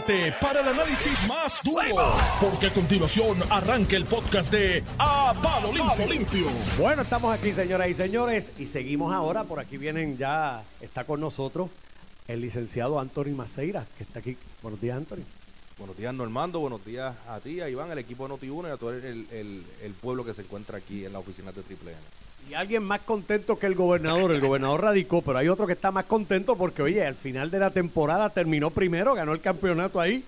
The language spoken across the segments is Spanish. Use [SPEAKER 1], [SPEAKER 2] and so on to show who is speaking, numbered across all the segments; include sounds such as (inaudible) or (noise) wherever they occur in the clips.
[SPEAKER 1] prepárate para el análisis más duro, porque a continuación arranca el podcast de A Palo Limpio. Limpio.
[SPEAKER 2] Bueno, estamos aquí, señoras y señores, y seguimos ahora. Por aquí vienen ya, está con nosotros el licenciado Anthony Maceira, que está aquí. Buenos días, Anthony.
[SPEAKER 3] Buenos días, Normando. Buenos días a ti, a Iván, al equipo de Noti1 y a todo el, el- el pueblo que se encuentra aquí en la oficina de Triple N.
[SPEAKER 2] Y alguien más contento que el gobernador. El gobernador radicó, pero hay otro que está más contento porque, oye, al final de la temporada terminó primero, ganó el campeonato ahí.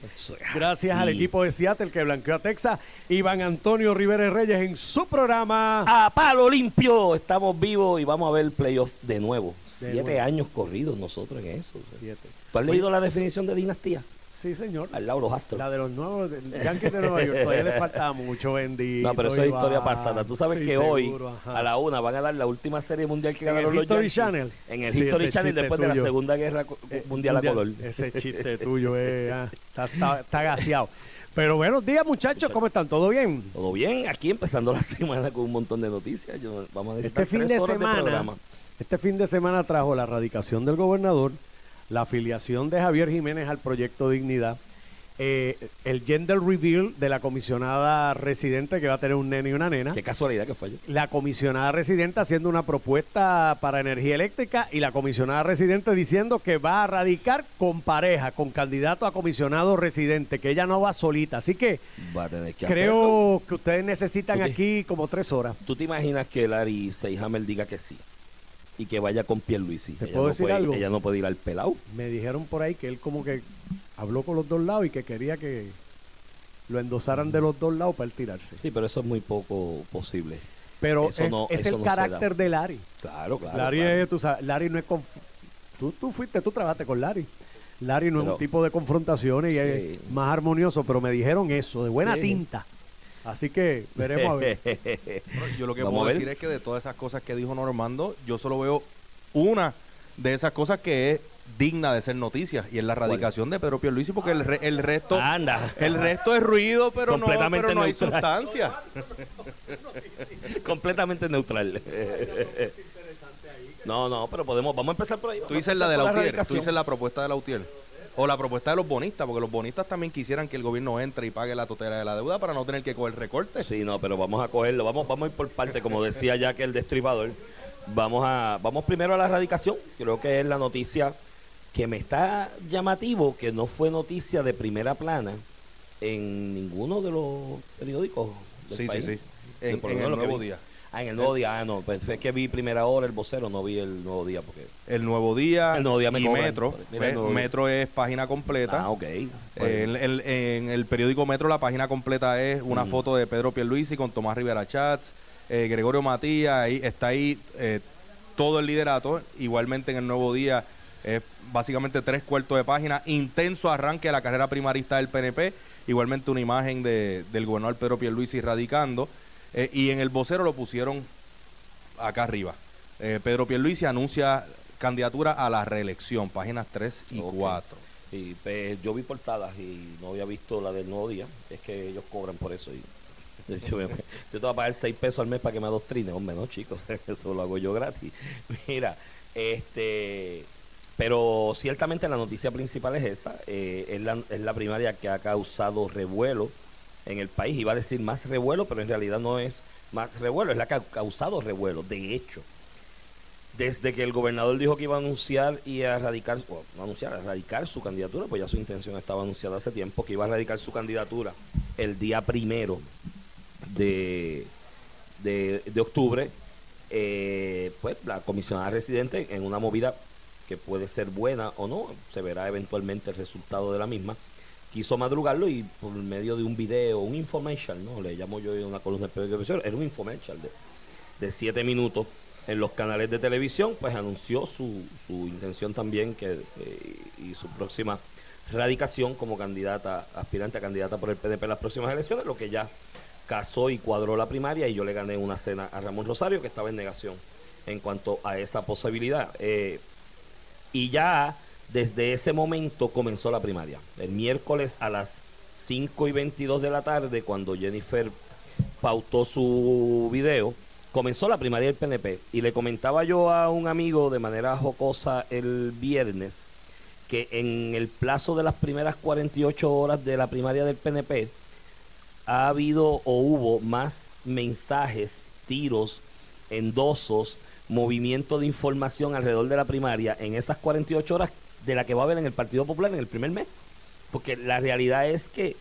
[SPEAKER 2] Gracias al equipo de Seattle que blanqueó a Texas. Iván Antonio Rivera Reyes en su programa.
[SPEAKER 4] A palo limpio, estamos vivos y vamos a ver el playoff de nuevo.
[SPEAKER 2] De
[SPEAKER 4] Siete
[SPEAKER 2] nuevo.
[SPEAKER 4] años corridos nosotros en eso.
[SPEAKER 2] Siete.
[SPEAKER 4] ¿Tú has leído la definición de dinastía?
[SPEAKER 2] Sí, señor.
[SPEAKER 4] Al los astros.
[SPEAKER 2] La de los nuevos del Yankees de Nueva York. Todavía le (laughs) faltaba mucho, bendito.
[SPEAKER 4] No, pero eso es historia pasada. Tú sabes
[SPEAKER 2] Sí,
[SPEAKER 4] que hoy,
[SPEAKER 2] ajá.
[SPEAKER 4] a la una, van a dar la última serie mundial que
[SPEAKER 2] ¿En
[SPEAKER 4] ganaron
[SPEAKER 2] el
[SPEAKER 4] los
[SPEAKER 2] History
[SPEAKER 4] Yankees.
[SPEAKER 2] Channel?
[SPEAKER 4] En el
[SPEAKER 2] Sí,
[SPEAKER 4] History Channel después de la. Segunda Guerra
[SPEAKER 2] Eh,
[SPEAKER 4] Mundial a color.
[SPEAKER 2] Ese (laughs) chiste tuyo eh, ah, está, está, está gaseado. Pero buenos días, muchachos. ¿Cómo están? ¿Todo bien?
[SPEAKER 4] Todo bien, aquí empezando la (laughs) semana con un montón de noticias. Yo, vamos a
[SPEAKER 2] Este fin
[SPEAKER 4] tres
[SPEAKER 2] de
[SPEAKER 4] horas
[SPEAKER 2] semana,
[SPEAKER 4] programa.
[SPEAKER 2] este fin de semana trajo la erradicación del gobernador, la afiliación de Javier Jiménez al proyecto Dignidad, eh, el gender reveal de la comisionada residente que va a tener un nene y una nena.
[SPEAKER 4] Qué casualidad que falló.
[SPEAKER 2] la comisionada residente haciendo una propuesta para energía eléctrica y la comisionada residente diciendo que va a radicar con pareja, con candidato a comisionado residente, que ella no va solita. Así que
[SPEAKER 4] hacerlo.
[SPEAKER 2] creo que ustedes necesitan aquí como tres horas.
[SPEAKER 4] ¿Tú te imaginas que Larry Seyhammer diga que sí? Y que vaya con Pierluisi.
[SPEAKER 2] ¿Te
[SPEAKER 4] Ella
[SPEAKER 2] puedo
[SPEAKER 4] no
[SPEAKER 2] decir
[SPEAKER 4] puede-
[SPEAKER 2] algo?
[SPEAKER 4] Ella no puede ir al pelao.
[SPEAKER 2] Me dijeron por ahí que él como que habló con los dos lados y que quería que lo endosaran de los dos lados para él tirarse.
[SPEAKER 4] Sí, pero eso es muy poco posible.
[SPEAKER 2] Pero
[SPEAKER 4] Eso
[SPEAKER 2] es,
[SPEAKER 4] no-
[SPEAKER 2] es
[SPEAKER 4] eso
[SPEAKER 2] el
[SPEAKER 4] no
[SPEAKER 2] carácter de Larry.
[SPEAKER 4] Claro, claro.
[SPEAKER 2] Larry,
[SPEAKER 4] claro.
[SPEAKER 2] es, tú sabes, Larry no es... conf- Tú, tú fuiste, tú trabajaste con Larry. Larry no es un tipo de confrontaciones y
[SPEAKER 4] Sí.
[SPEAKER 2] es más armonioso, pero me dijeron eso, de buena
[SPEAKER 4] Sí.
[SPEAKER 2] tinta. Así que veremos a ver.
[SPEAKER 3] Yo lo que
[SPEAKER 4] Vamos
[SPEAKER 3] puedo decir es que de todas esas cosas que dijo Normando, yo solo veo una de esas cosas que es digna de ser noticia y es la erradicación de Pedro Pierluisi porque el, re- el resto
[SPEAKER 4] Anda.
[SPEAKER 3] el resto es ruido pero no,
[SPEAKER 4] Completamente
[SPEAKER 3] pero no hay sustancia.
[SPEAKER 4] Completamente neutral. no, no, pero podemos, vamos a empezar por ahí.
[SPEAKER 3] Tú dices la de
[SPEAKER 4] por
[SPEAKER 3] Lautier, tú dices la propuesta de Lautier. O la propuesta de los bonistas, porque los bonistas también quisieran que el gobierno entre y pague la totera de la deuda para no tener que coger recortes.
[SPEAKER 4] Sí, no, pero vamos a cogerlo, vamos, vamos a ir por parte, como decía ya que el destripador. Vamos a, vamos primero a la erradicación. Creo que es la noticia que me está llamativo, que no fue noticia de primera plana en ninguno de los periódicos. del
[SPEAKER 3] Sí, sí,
[SPEAKER 4] país.
[SPEAKER 3] sí. En, el nuevo día.
[SPEAKER 4] Ah, en el nuevo día, ah, no, pues es que vi primera hora el vocero, no vi el nuevo día porque.
[SPEAKER 3] El nuevo día,
[SPEAKER 4] El Nuevo Día me
[SPEAKER 3] y
[SPEAKER 4] cobran.
[SPEAKER 3] Metro.
[SPEAKER 4] Mira, el
[SPEAKER 3] Ve-
[SPEAKER 4] Nuevo Día.
[SPEAKER 3] Metro es página completa.
[SPEAKER 4] Ah, ok.
[SPEAKER 3] Eh, el- el- en el periódico Metro la página completa es una foto de Pedro Pierluisi con Tomás Rivera Chats, eh, Gregorio Matías, ahí, está ahí eh, todo el liderato. Igualmente en el Nuevo Día es básicamente tres cuartos de página. Intenso arranque de la carrera primarista del PNP. Igualmente una imagen de, del gobernador Pedro Pierluisi radicando. Eh, y en el vocero lo pusieron acá arriba. Eh, Pedro Pierluisi anuncia candidatura a la reelección, páginas 3 y
[SPEAKER 4] Ok.
[SPEAKER 3] 4.
[SPEAKER 4] Y pues, yo vi portadas y no había visto la del nuevo día. Es que ellos cobran por eso. Y (laughs) yo te voy a pagar 6 pesos al mes para que me adoctrine. Hombre, no, chicos. (laughs) Eso lo hago yo gratis. (laughs) Mira, este. Pero ciertamente la noticia principal es esa. eh, es, la, es la primaria que ha causado revuelo en el país. Iba a decir más revuelo, pero en realidad no es más revuelo. Es la que ha causado revuelo. De hecho, desde que el gobernador dijo que iba a anunciar y a radicar, o no anunciar, a radicar su candidatura, pues ya su intención estaba anunciada hace tiempo, que iba a radicar su candidatura el día primero de, de, de octubre, eh, pues la comisionada residente en una movida que puede ser buena o no, se verá eventualmente el resultado de la misma, quiso madrugarlo y por medio de un video, un infomercial, ¿no? Le llamo yo una columna de televisión, era un infomercial de, de siete minutos en los canales de televisión, pues anunció su, su intención también que, eh, y su próxima radicación como candidata, aspirante a candidata por el PDP en las próximas elecciones, lo que ya casó y cuadró la primaria y yo le gané una cena a Ramón Rosario que estaba en negación en cuanto a esa posibilidad. Eh, y ya desde ese momento comenzó la primaria. El miércoles a las 5 y 22 de la tarde, cuando Jennifer pautó su video, comenzó la primaria del PNP. Y le comentaba yo a un amigo de manera jocosa el viernes que en el plazo de las primeras 48 horas de la primaria del PNP ha habido o hubo más mensajes, tiros, endosos, movimiento de información alrededor de la primaria en esas 48 horas de la que va a haber en el Partido Popular en el primer mes. Porque la realidad es que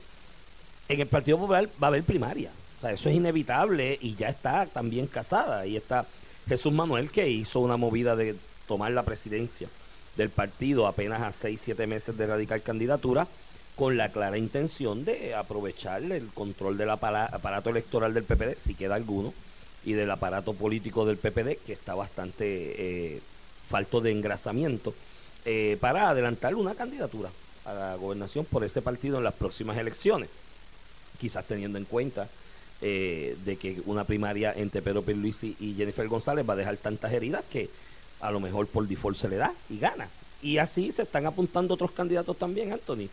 [SPEAKER 4] en el Partido Popular va a haber primaria. O sea, eso es inevitable y ya está también casada. Ahí está Jesús Manuel que hizo una movida de tomar la presidencia del partido apenas a 6, 7 meses de radical candidatura con la clara intención de aprovechar el control del aparato electoral del PPD, si queda alguno, y del aparato político del PPD, que está bastante eh, falto de engrasamiento, eh, para adelantar una candidatura a la gobernación por ese partido en las próximas elecciones, quizás teniendo en cuenta eh, de que una primaria entre Pedro Pierluisi y Jennifer González va a dejar tantas heridas que a lo mejor por default se le da y gana. Y así se están apuntando otros candidatos también, Anthony.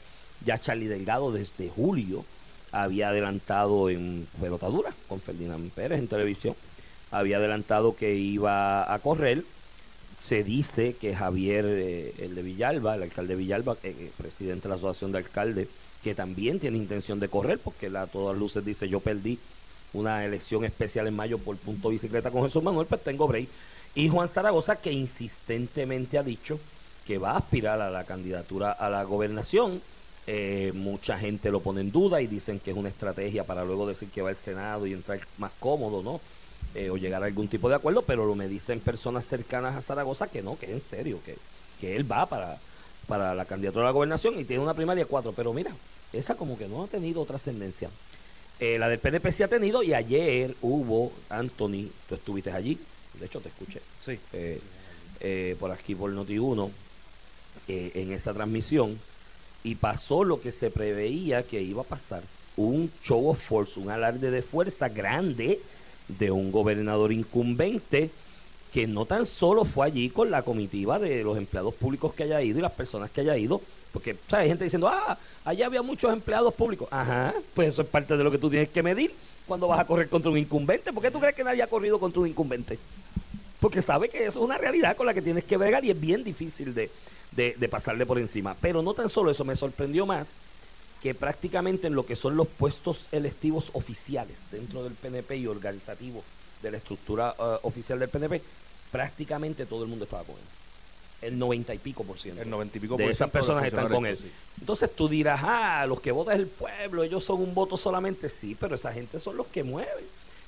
[SPEAKER 4] Ya Charlie Delgado desde julio había adelantado en pelotadura con Ferdinand Pérez en televisión. Había adelantado que iba a correr. Se dice que Javier, eh, el de Villalba, el alcalde de Villalba, eh, eh, presidente de la Asociación de Alcaldes, que también tiene intención de correr, porque la, a todas luces dice yo perdí una elección especial en mayo por punto bicicleta con Jesús Manuel, pues tengo break y Juan Zaragoza, que insistentemente ha dicho que va a aspirar a la candidatura a la gobernación. Eh, mucha gente lo pone en duda y dicen que es una estrategia para luego decir que va al Senado y entrar más cómodo, ¿no? Eh, o llegar a algún tipo de acuerdo, pero lo me dicen personas cercanas a Zaragoza que no, que es en serio, que, que él va para, para la candidatura a la gobernación y tiene una primaria cuatro, pero mira, esa como que no ha tenido trascendencia. Eh, la del PNP sí ha tenido y ayer hubo, Anthony, tú estuviste allí, de hecho te escuché.
[SPEAKER 3] Sí.
[SPEAKER 4] Eh, eh, por aquí por Noti1 eh, en esa transmisión y pasó lo que se preveía que iba a pasar. Un show of force, un alarde de fuerza grande de un gobernador incumbente que no tan solo fue allí con la comitiva de los empleados públicos que haya ido y las personas que haya ido, porque hay gente diciendo, ah, allá había muchos empleados públicos. Ajá, pues eso es parte de lo que tú tienes que medir cuando vas a correr contra un incumbente. ¿Por qué tú crees que nadie ha corrido contra un incumbente? Porque sabe que eso es una realidad con la que tienes que bregar y es bien difícil de, de, pasarle por encima. Pero no tan solo eso, me sorprendió más que prácticamente en lo que son los puestos electivos oficiales dentro del PNP y organizativos de la estructura uh, oficial del PNP, prácticamente todo el mundo estaba con él el noventa y pico por ciento.
[SPEAKER 3] El noventa y pico
[SPEAKER 4] de
[SPEAKER 3] por
[SPEAKER 4] esas
[SPEAKER 3] ciento
[SPEAKER 4] personas
[SPEAKER 3] de
[SPEAKER 4] están con él.
[SPEAKER 3] sí.
[SPEAKER 4] Entonces tú dirás, ah, los que votan es el pueblo, ellos son un voto solamente. Sí, pero esa gente son los que mueven.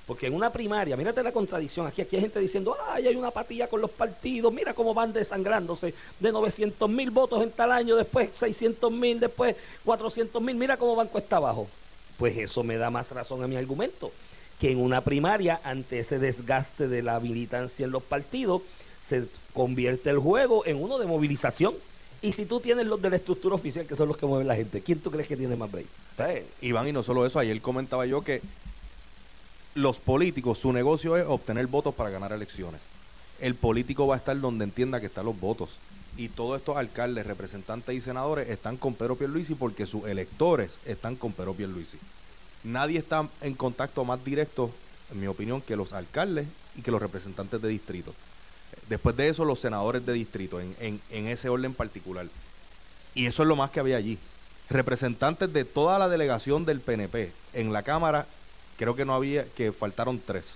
[SPEAKER 4] Porque en una primaria, mírate la contradicción, aquí, aquí hay gente diciendo, ay, hay una patilla con los partidos, mira cómo van desangrándose de 900 mil votos en tal año, después 600 mil, después 400 mil, mira cómo van cuesta abajo. Pues eso me da más razón a mi argumento, que en una primaria, ante ese desgaste de la militancia en los partidos, se convierte el juego en uno de movilización. Y si tú tienes los de la estructura oficial, que son los que mueven la gente, ¿quién tú crees que tiene más break?
[SPEAKER 3] Eh, Iván, y no solo eso, ayer comentaba yo que los políticos, su negocio es obtener votos para ganar elecciones. El político va a estar donde entienda que están los votos. Y todos estos alcaldes, representantes y senadores están con Pedro Pierluisi porque sus electores están con Pedro Pierluisi. Nadie está en contacto más directo, en mi opinión, que los alcaldes y que los representantes de distrito. Después de eso, los senadores de distrito, en, en, en ese orden particular. Y eso es lo más que había allí. Representantes de toda la delegación del PNP en la Cámara, creo que no había, que faltaron tres.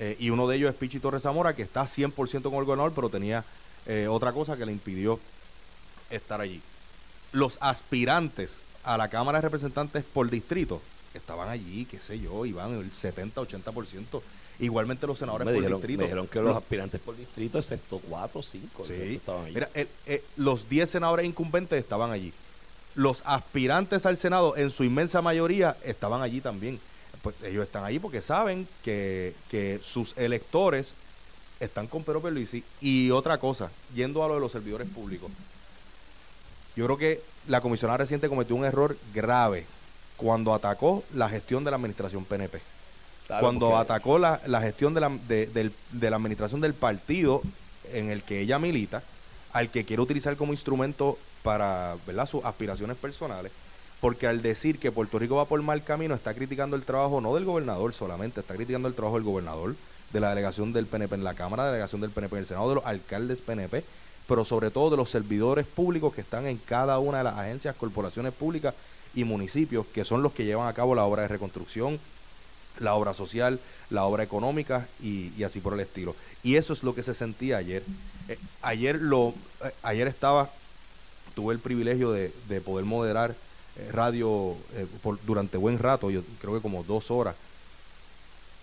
[SPEAKER 3] Eh, y uno de ellos es Pichi Torres Zamora, que está 100% con el gobernador, pero tenía eh, otra cosa que le impidió estar allí. Los aspirantes a la Cámara de Representantes por distrito estaban allí, qué sé yo, iban el 70-80%. Igualmente los senadores
[SPEAKER 4] Me
[SPEAKER 3] por
[SPEAKER 4] dijeron,
[SPEAKER 3] distrito.
[SPEAKER 4] me dijeron que los aspirantes por distrito, excepto cuatro o cinco,
[SPEAKER 3] Sí.
[SPEAKER 4] estaban allí.
[SPEAKER 3] Mira, el- eh, los 10 senadores incumbentes estaban allí. Los aspirantes al Senado, en su inmensa mayoría, estaban allí también. Pues ellos están allí porque saben que, que sus electores están con Pedro Pierluisi. Y otra cosa, yendo a lo de los servidores públicos. Yo creo que la comisionada reciente cometió un error grave cuando atacó la gestión de la administración PNP
[SPEAKER 4] Claro,
[SPEAKER 3] cuando
[SPEAKER 4] porque-
[SPEAKER 3] atacó la, la gestión de la, de, del- de la administración del partido en el que ella milita, al que quiere utilizar como instrumento para ¿verdad? sus aspiraciones personales, porque al decir que Puerto Rico va por mal camino, está criticando el trabajo no del gobernador solamente, está criticando el trabajo del gobernador, de la delegación del PNP en la Cámara, de delegación del PNP en el Senado, de los alcaldes PNP, pero sobre todo de los servidores públicos que están en cada una de las agencias, corporaciones públicas y municipios, que son los que llevan a cabo la obra de reconstrucción, la obra social, la obra económica y, así por el estilo. Y eso es lo que se sentía ayer. Eh, ayer lo, eh, ayer estaba, tuve el privilegio de, de poder moderar eh, radio por, durante buen rato, yo creo que como dos horas.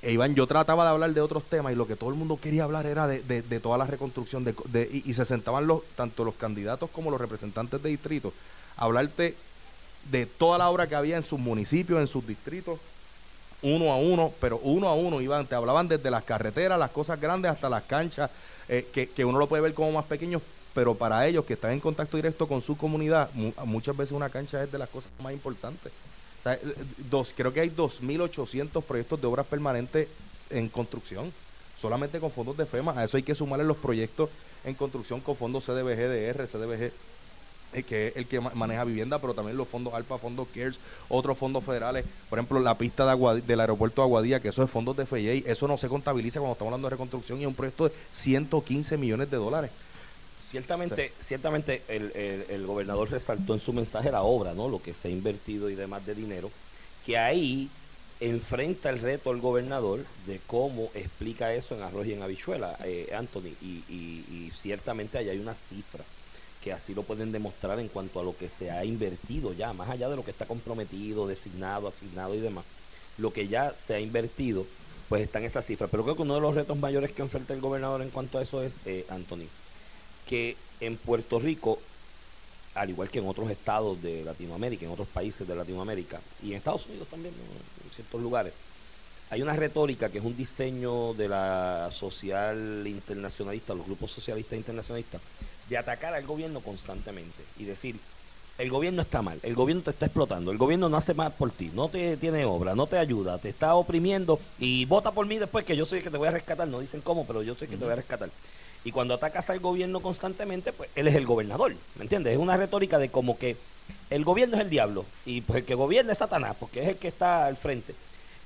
[SPEAKER 3] E Iván, yo trataba de hablar de otros temas y lo que todo el mundo quería hablar era de, de, toda la reconstrucción de, y, y, se sentaban los tanto los candidatos como los representantes de distrito a hablarte de toda la obra que había en sus municipios, en sus distritos uno a uno, pero uno a uno iban, te hablaban desde las carreteras, las cosas grandes hasta las canchas, eh, que, que, uno lo puede ver como más pequeños, pero para ellos que están en contacto directo con su comunidad, muchas veces una cancha es de las cosas más importantes. Eh, dos, creo que hay 2.800 proyectos de obras permanentes en construcción, solamente con fondos de FEMA. A eso hay que sumarle los proyectos en construcción con fondos CDBG, DR, CDBG eh, que es el que maneja vivienda, pero también los fondos ALPA, fondos CARES, otros fondos federales, por ejemplo, la pista de del aeropuerto de Aguadilla, que eso es fondos de FIA, eso no se contabiliza cuando estamos hablando de reconstrucción y es un proyecto de 115 millones de dólares.
[SPEAKER 4] Ciertamente, ciertamente el, el, gobernador resaltó en su mensaje la obra, ¿no? Lo que se ha invertido y demás de dinero, que ahí enfrenta el reto el gobernador de cómo explica eso en arroz y en habichuela, eh, Anthony, y, y, y ciertamente ahí hay una cifra que así lo pueden demostrar en cuanto a lo que se ha invertido ya, más allá de lo que está comprometido, designado, asignado y demás. Lo que ya se ha invertido, pues está en esa cifra. Pero creo que uno de los retos mayores que enfrenta el gobernador en cuanto a eso es, eh, Anthony, que en Puerto Rico, al igual que en otros estados de Latinoamérica, en otros países de Latinoamérica, y en Estados Unidos también, en ciertos lugares, hay una retórica que es un diseño de la social internacionalista, los grupos socialistas internacionalistas, de atacar al gobierno constantemente y decir, el gobierno está mal, el gobierno te está explotando, el gobierno no hace más por ti, no te tiene obra, no te ayuda, te está oprimiendo y vota por mí después que yo soy el que te voy a rescatar, no dicen cómo, pero yo sé que te voy a rescatar. Y cuando atacas al gobierno constantemente, pues él es el gobernador, ¿me entiendes? Es una retórica de como que el gobierno es el diablo y pues el que gobierna es Satanás, porque es el que está al frente.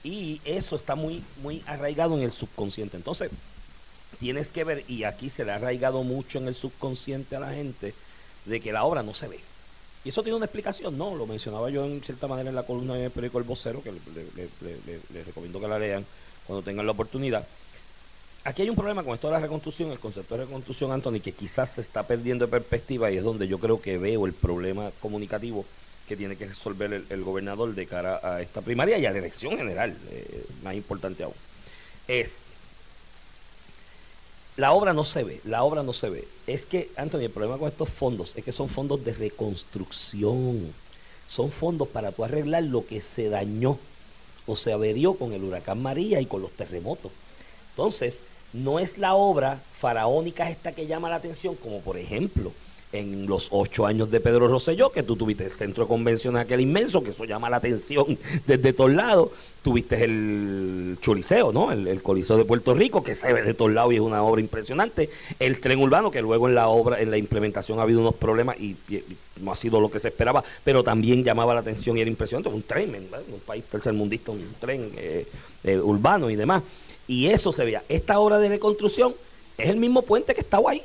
[SPEAKER 4] Y eso está muy, muy arraigado en el subconsciente. Entonces, tienes que ver, y aquí se le ha arraigado mucho en el subconsciente a la gente, de que la obra no se ve. Y eso tiene una explicación, ¿no? Lo mencionaba yo en cierta manera en la columna del periódico El Vocero, que les recomiendo que la lean cuando tengan la oportunidad. Aquí hay un problema con esto de la reconstrucción, el concepto de reconstrucción, Anthony, que quizás se está perdiendo de perspectiva y es donde yo creo que veo el problema comunicativo que tiene que resolver el, gobernador de cara a esta primaria y a la elección general, eh, más importante aún. Es la obra no se ve, la obra no se ve. Es que, Anthony, el problema con estos fondos es que son fondos de reconstrucción. Son fondos para tú arreglar lo que se dañó o se averió con el huracán María y con los terremotos. Entonces, no es la obra faraónica esta que llama la atención, como por ejemplo, en los ocho años de Pedro Rosselló, que tú tuviste el centro de convención aquel inmenso, que eso llama la atención desde todos lados. Tuviste el Choliseo, ¿no? El, Coliseo de Puerto Rico, que se ve de todos lados y es una obra impresionante. El tren urbano, que luego en la obra, en la implementación ha habido unos problemas y, no ha sido lo que se esperaba, pero también llamaba la atención y era impresionante. Un tren, un país tercermundista, un tren eh, eh, urbano y demás. Y eso se veía. Esta obra de reconstrucción es el mismo puente que estaba ahí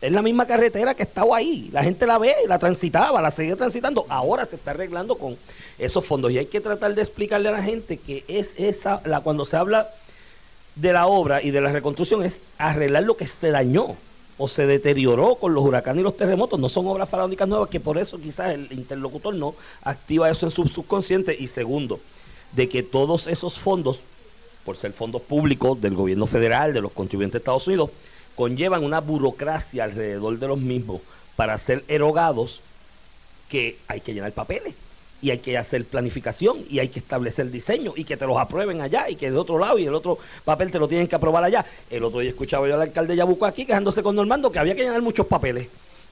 [SPEAKER 4] es la misma carretera que estaba ahí. La gente la ve, la transitaba, la seguía transitando. Ahora se está arreglando con esos fondos. Y hay que tratar de explicarle a la gente que es esa, la, cuando se habla de la obra y de la reconstrucción, es arreglar lo que se dañó o se deterioró con los huracanes y los terremotos. No son obras faraónicas nuevas, que por eso quizás el interlocutor no activa eso en su subconsciente. Y segundo, de que todos esos fondos, por ser fondos públicos del gobierno federal, de los contribuyentes de Estados Unidos, conllevan una burocracia alrededor de los mismos para ser erogados que hay que llenar papeles y hay que hacer planificación y hay que establecer diseño y que te los aprueben allá y que de otro lado y el otro papel te lo tienen que aprobar allá. El otro día escuchaba yo al alcalde de Yabuco aquí quejándose con Normando que había que llenar muchos papeles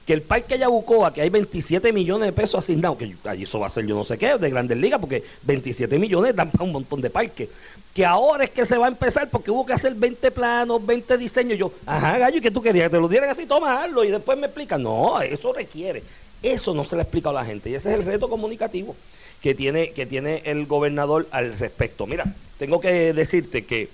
[SPEAKER 4] que el parque Yabucoa, que hay 27 millones de pesos asignados, que allí eso va a ser yo no sé qué, de Grandes Ligas, porque 27 millones dan para un montón de parques. Que ahora es que se va a empezar porque hubo que hacer 20 planos, 20 diseños. Yo, ajá, gallo, ¿y qué tú querías? Que te lo dieran así, toma, hazlo, y después me explican. No, eso requiere. Eso no se le explica a la gente. Y ese es el reto comunicativo que tiene, que tiene el gobernador al respecto. Mira, tengo que decirte que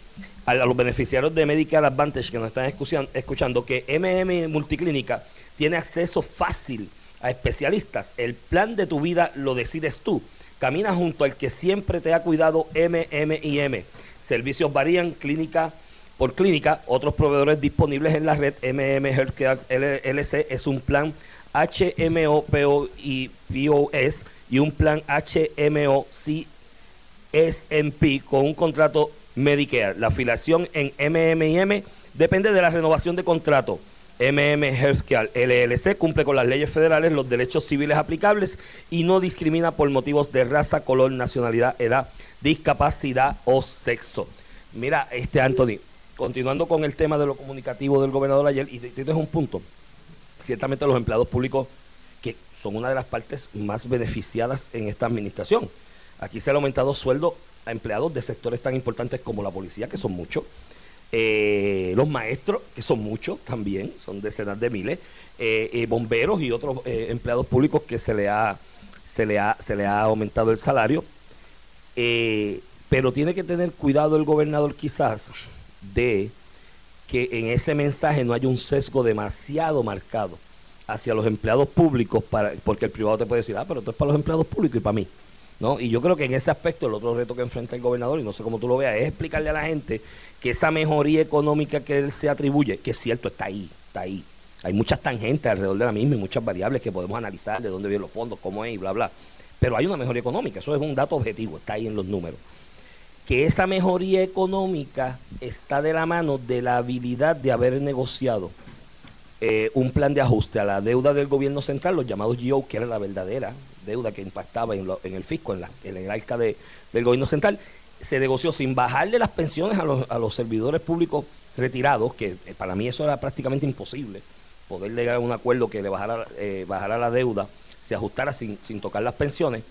[SPEAKER 4] a, los beneficiarios de Medicare Advantage que nos están escuchando, escuchando que MM Multiclínica tiene acceso fácil a especialistas. El plan de tu vida lo decides tú. Camina junto al que siempre te ha cuidado MMIM. Servicios varían clínica por clínica. Otros proveedores disponibles en la red MM Healthcare LLC es un plan HMO y POS y un plan HMO CSMP con un contrato Medicare. La afiliación en MMIM depende de la renovación de contrato. MM Healthcare LLC cumple con las leyes federales, los derechos civiles aplicables y no discrimina por motivos de raza, color, nacionalidad, edad, discapacidad o sexo. Mira, este Anthony, continuando con el tema de lo comunicativo del gobernador ayer, y tienes un punto. Ciertamente los empleados públicos, que son una de las partes más beneficiadas en esta administración. Aquí se han aumentado sueldos a empleados de sectores tan importantes como la policía, que son muchos, eh, los maestros, que son muchos también, son decenas de miles, eh, eh, bomberos y otros empleados públicos que se le ha, se le ha, se le ha aumentado el salario. pero tiene que tener cuidado el gobernador quizás de que en ese mensaje no haya un sesgo demasiado marcado hacia los empleados públicos, para, porque el privado te puede decir, ah, pero esto es para los empleados públicos y para mí. ¿no? Y yo creo que en ese aspecto el otro reto que enfrenta el gobernador, y no sé cómo tú lo veas, es explicarle a la gente que esa mejoría económica que se atribuye, que es cierto, está ahí, está ahí. Hay muchas tangentes alrededor de la misma y muchas variables que podemos analizar, de dónde vienen los fondos, cómo es y bla, bla. Pero hay una mejoría económica, eso es un dato objetivo, está ahí en los números. Que esa mejoría económica está de la mano de la habilidad de haber negociado eh, un plan de ajuste a la deuda del gobierno central, los llamados GO, que era la verdadera deuda que impactaba en, el fisco, en, la, en el arca del gobierno central, se negoció sin bajarle las pensiones a los, a los servidores públicos retirados, que eh, para mí eso era prácticamente imposible, poder llegar a un acuerdo que le bajara, eh, bajara la deuda, se ajustara sin, sin tocar las pensiones,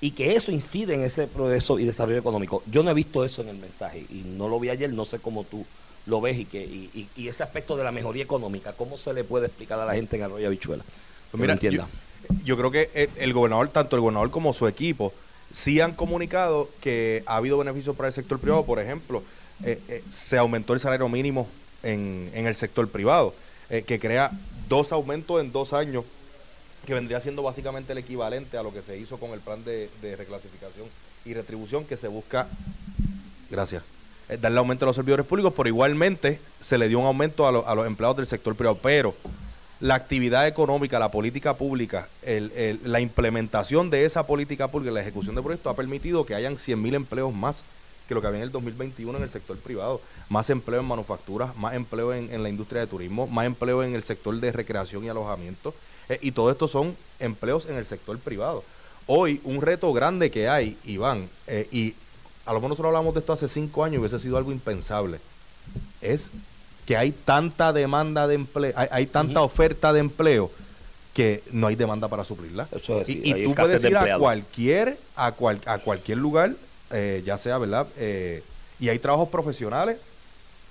[SPEAKER 4] y que eso incide en ese progreso y desarrollo económico. Yo no he visto eso en el mensaje y no lo vi ayer, no sé cómo tú lo ves y que y, y, ese aspecto de la mejoría económica, ¿cómo se le puede explicar a la gente en Arroyo Habichuela?
[SPEAKER 3] Pues mira, entienda. Yo, creo que el, gobernador, tanto el gobernador como su equipo, sí han comunicado que ha habido beneficios para el sector privado. Por ejemplo, eh, eh, se aumentó el salario mínimo en, en el sector privado, eh, que crea dos aumentos en dos años, que vendría siendo básicamente el equivalente a lo que se hizo con el plan de, reclasificación y retribución que se busca, gracias, darle aumento a los servidores públicos, pero igualmente se le dio un aumento a, a los empleados del sector privado. Pero la actividad económica, la política pública, la implementación de esa política pública, la ejecución de proyectos ha permitido que hayan 100.000 empleos más que lo que había en el 2021 en el sector privado. Más empleo en manufacturas, más empleo en, la industria de turismo, más empleo en el sector de recreación y alojamiento. Eh, y todo esto son empleos en el sector privado. Hoy, un reto grande que hay, Iván, eh, y a lo mejor nosotros hablamos de esto hace cinco años y hubiese sido algo impensable, es que hay tanta demanda de empleo, hay, tanta oferta de empleo que no hay demanda para suplirla. y, tú puedes ir a cualquier, a, cual, a cualquier lugar, eh, ya sea, ¿verdad? Eh, y hay trabajos profesionales,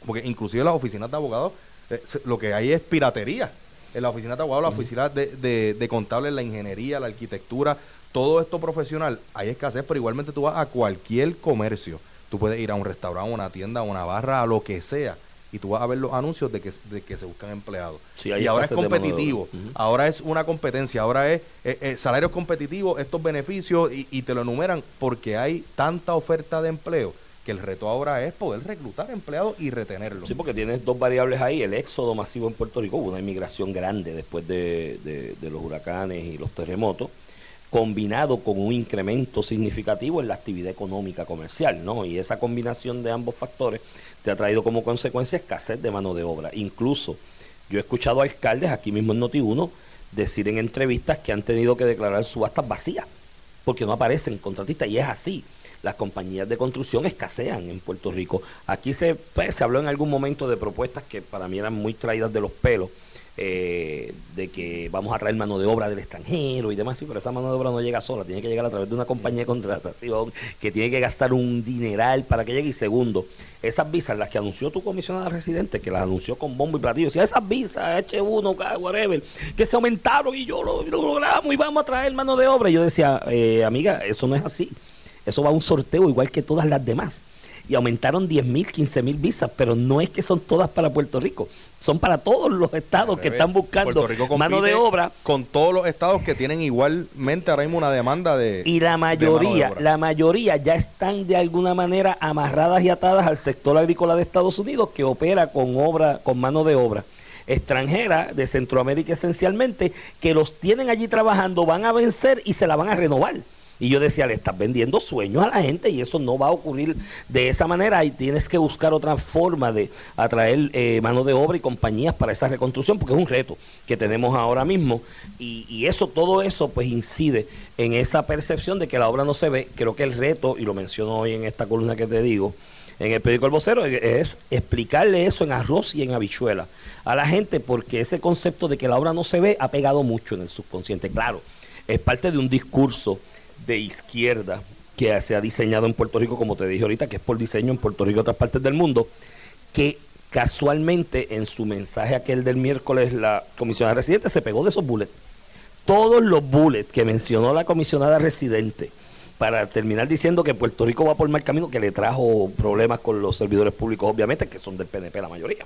[SPEAKER 3] porque inclusive las oficinas de abogados, eh, lo que hay es piratería. En la oficina de abogados, la oficina de, de, de contables, la ingeniería, la arquitectura, todo esto profesional, hay escasez, pero igualmente tú vas a cualquier comercio. Tú puedes ir a un restaurante, a una tienda, a una barra, a lo que sea y tú vas a ver los anuncios de que, de que se buscan empleados. y ahora es competitivo, ahora es una competencia, ahora es eh, eh, salarios competitivos, estos beneficios y, y, te lo enumeran porque hay tanta oferta de empleo que el reto ahora es poder reclutar empleados y retenerlos.
[SPEAKER 4] Sí, porque tienes dos variables ahí, el éxodo masivo en Puerto Rico, una inmigración grande después de, de los huracanes y los terremotos, combinado con un incremento significativo en la actividad económica comercial, ¿no? Y esa combinación de ambos factores te ha traído como consecuencia escasez de mano de obra. Incluso yo he escuchado alcaldes aquí mismo en Noti1 decir en entrevistas que han tenido que declarar subastas vacías porque no aparecen contratistas y es así. Las compañías de construcción escasean en Puerto Rico. Aquí se, pues, se habló en algún momento de propuestas que para mí eran muy traídas de los pelos eh, de que vamos a traer mano de obra del extranjero y demás, sí, pero esa mano de obra no llega sola, tiene que llegar a través de una compañía de contratación que tiene que gastar un dineral para que llegue. Y segundo, esas visas, las que anunció tu comisionada residente, que las anunció con bombo y platillo, si esas visas, H1, whatever, que se aumentaron y yo lo, logramos y vamos a traer mano de obra. Y yo decía, eh, amiga, eso no es así. Eso va a un sorteo igual que todas las demás. Y aumentaron 10 mil, 15 mil visas, pero no es que son todas para Puerto Rico, son para todos los estados que están buscando mano de obra.
[SPEAKER 3] Con todos los estados que tienen igualmente ahora mismo una demanda de...
[SPEAKER 4] Y la mayoría, la mayoría ya están de alguna manera amarradas y atadas al sector agrícola de Estados Unidos que opera con obra, con mano de obra extranjera de Centroamérica esencialmente, que los tienen allí trabajando, van a vencer y se la van a renovar. Y yo decía, le estás vendiendo sueños a la gente y eso no va a ocurrir de esa manera y tienes que buscar otra forma de atraer eh, mano de obra y compañías para esa reconstrucción porque es un reto que tenemos ahora mismo y, y, eso, todo eso pues incide en esa percepción de que la obra no se ve. Creo que el reto, y lo menciono hoy en esta columna que te digo, en el periódico El Vocero es explicarle eso en arroz y en habichuela a la gente porque ese concepto de que la obra no se ve ha pegado mucho en el subconsciente. Claro, es parte de un discurso de izquierda que se ha diseñado en Puerto Rico, como te dije ahorita, que es por diseño en Puerto Rico y otras partes del mundo, que casualmente en su mensaje aquel del miércoles la comisionada residente se pegó de esos bullets. Todos los bullets que mencionó la comisionada residente para terminar diciendo que Puerto Rico va por mal camino, que le trajo problemas con los servidores públicos, obviamente, que son del PNP la mayoría,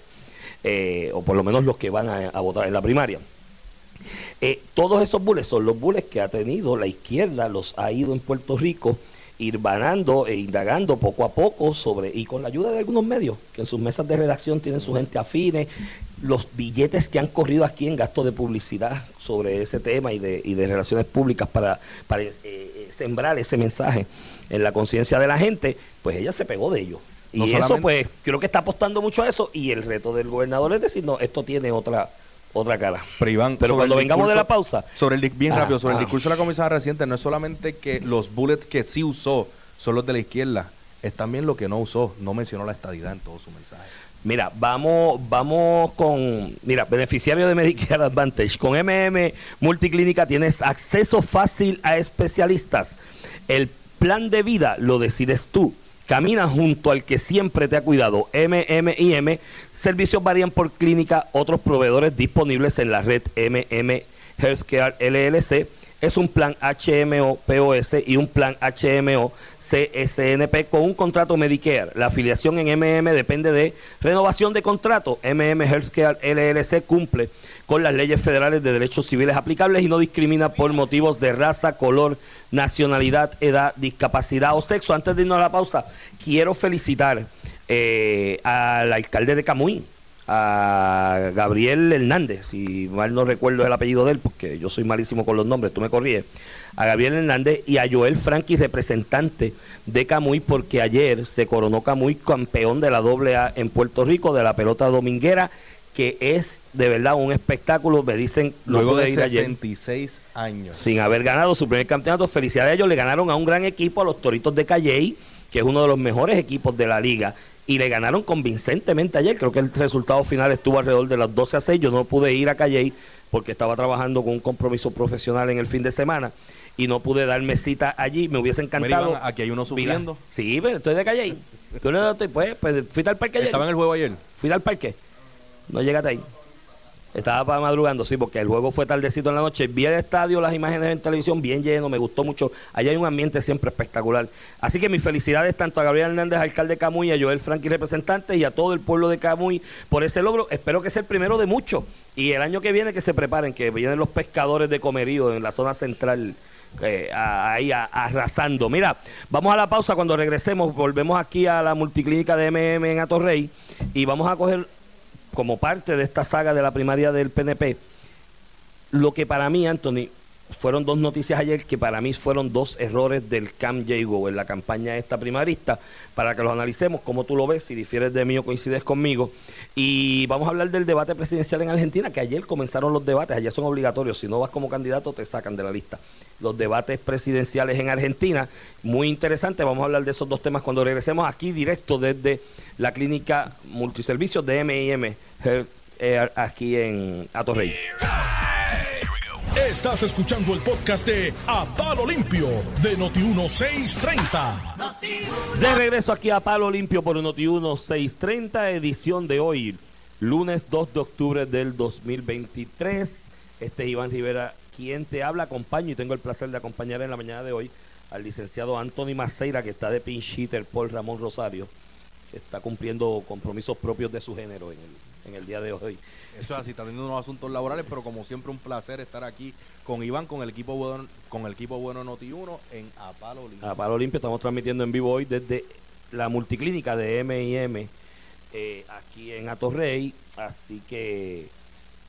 [SPEAKER 4] eh, o por lo menos los que van a, votar en la primaria. Eh, todos esos bullets son los bullets que ha tenido la izquierda, los ha ido en Puerto Rico ir banando e indagando poco a poco sobre, y con la ayuda de algunos medios, que en sus mesas de redacción tienen su gente afines, los billetes que han corrido aquí en gasto de publicidad sobre ese tema y de, y de relaciones públicas para, para eh, sembrar ese mensaje en la conciencia de la gente, pues ella se pegó de ello. y eso, pues, creo que está apostando mucho a eso. Y el reto del gobernador es decir, no, esto tiene otra otra cara.
[SPEAKER 3] Pero,
[SPEAKER 4] Pero cuando vengamos de la pausa.
[SPEAKER 3] Sobre el, bien rápido, sobre el discurso de la comisaria reciente, no es solamente que los bullets que sí usó son los de la izquierda, es también lo que no usó. No mencionó la estadidad en todo su mensaje.
[SPEAKER 4] Mira, vamos, vamos con, mira, beneficiario de Medicare (laughs) Advantage. Con MM Multiclínica tienes acceso fácil a especialistas. El plan de vida lo decides tú. Camina junto al que siempre te ha cuidado. MMIM. Servicios varían por clínica. Otros proveedores disponibles en la red MM Healthcare LLC es un plan HMO POS y un plan HMO CSNP con un contrato Medicare. La afiliación en MM depende de renovación de contrato. MM Healthcare LLC cumple con las leyes federales de derechos civiles aplicables y no discrimina por motivos de raza, color, nacionalidad, edad, discapacidad o sexo. Antes de irnos a la pausa, quiero felicitar eh, al alcalde de Camuy a Gabriel Hernández, si mal no recuerdo el apellido de él, porque yo soy malísimo con los nombres, tú me corríes, a Gabriel Hernández y a Joel Franqui, representante de Camuy, porque ayer se coronó Camuy campeón de la AA en Puerto Rico de la pelota dominguera, que es de verdad un espectáculo, me dicen,
[SPEAKER 3] luego de ir 66 años.
[SPEAKER 4] Sin haber ganado su primer campeonato, felicidades a ellos, le ganaron a un gran equipo, a los Toritos de Calley, que es uno de los mejores equipos de la liga y le ganaron convincentemente ayer. Creo que el resultado final estuvo alrededor de las 12 a 6. Yo no pude ir a Calle porque estaba trabajando con un compromiso profesional en el fin de semana y no pude darme cita allí. Me hubiese encantado.
[SPEAKER 3] aquí hay uno subiendo.
[SPEAKER 4] Sí, pero estoy de Calle. Tú pues, pues, fui al parque ayer.
[SPEAKER 3] Estaba en el juego ayer.
[SPEAKER 4] Fui al parque. No llegaste ahí. Estaba madrugando, sí, porque el juego fue tardecito en la noche. Vi el estadio, las imágenes en televisión bien lleno, me gustó mucho. Allá hay un ambiente siempre espectacular. Así que mis felicidades tanto a Gabriel Hernández, alcalde de Camuy, a Joel Franqui, representante, y a todo el pueblo de Camuy por ese logro. Espero que sea el primero de muchos. Y el año que viene que se preparen, que vienen los pescadores de comerío en la zona central. Eh, ahí arrasando. Mira, vamos a la pausa. Cuando regresemos, volvemos aquí a la multiclínica de MM en Atorrey y vamos a coger como parte de esta saga de la primaria del PNP, lo que para mí, Anthony, fueron dos noticias ayer que para mí fueron dos errores del Cam Jago en la campaña esta primarista, para que los analicemos, como tú lo ves, si difieres de mí o coincides conmigo. Y vamos a hablar del debate presidencial en Argentina, que ayer comenzaron los debates, ayer son obligatorios, si no vas como candidato te sacan de la lista. Los debates presidenciales en Argentina, muy interesante, vamos a hablar de esos dos temas cuando regresemos aquí directo desde la clínica multiservicios de M&M aquí en Atorrey.
[SPEAKER 1] Estás escuchando el podcast de A Palo Limpio de Noti1630.
[SPEAKER 4] De regreso aquí a Palo Limpio por Noti1630, edición de hoy, lunes 2 de octubre del 2023. Este es Iván Rivera quien te habla, acompaño y tengo el placer de acompañar en la mañana de hoy al licenciado Anthony Maceira, que está de pinch hitter por Ramón Rosario que está cumpliendo compromisos propios de su género en el, en el día de hoy.
[SPEAKER 3] Eso es así, está teniendo unos asuntos laborales, pero como siempre un placer estar aquí con Iván, con el equipo bueno, con el equipo bueno Noti1 en A Palo Limpio.
[SPEAKER 4] A Palo Limpio estamos transmitiendo en vivo hoy desde la multiclínica de M&M eh, aquí en Atorrey, así que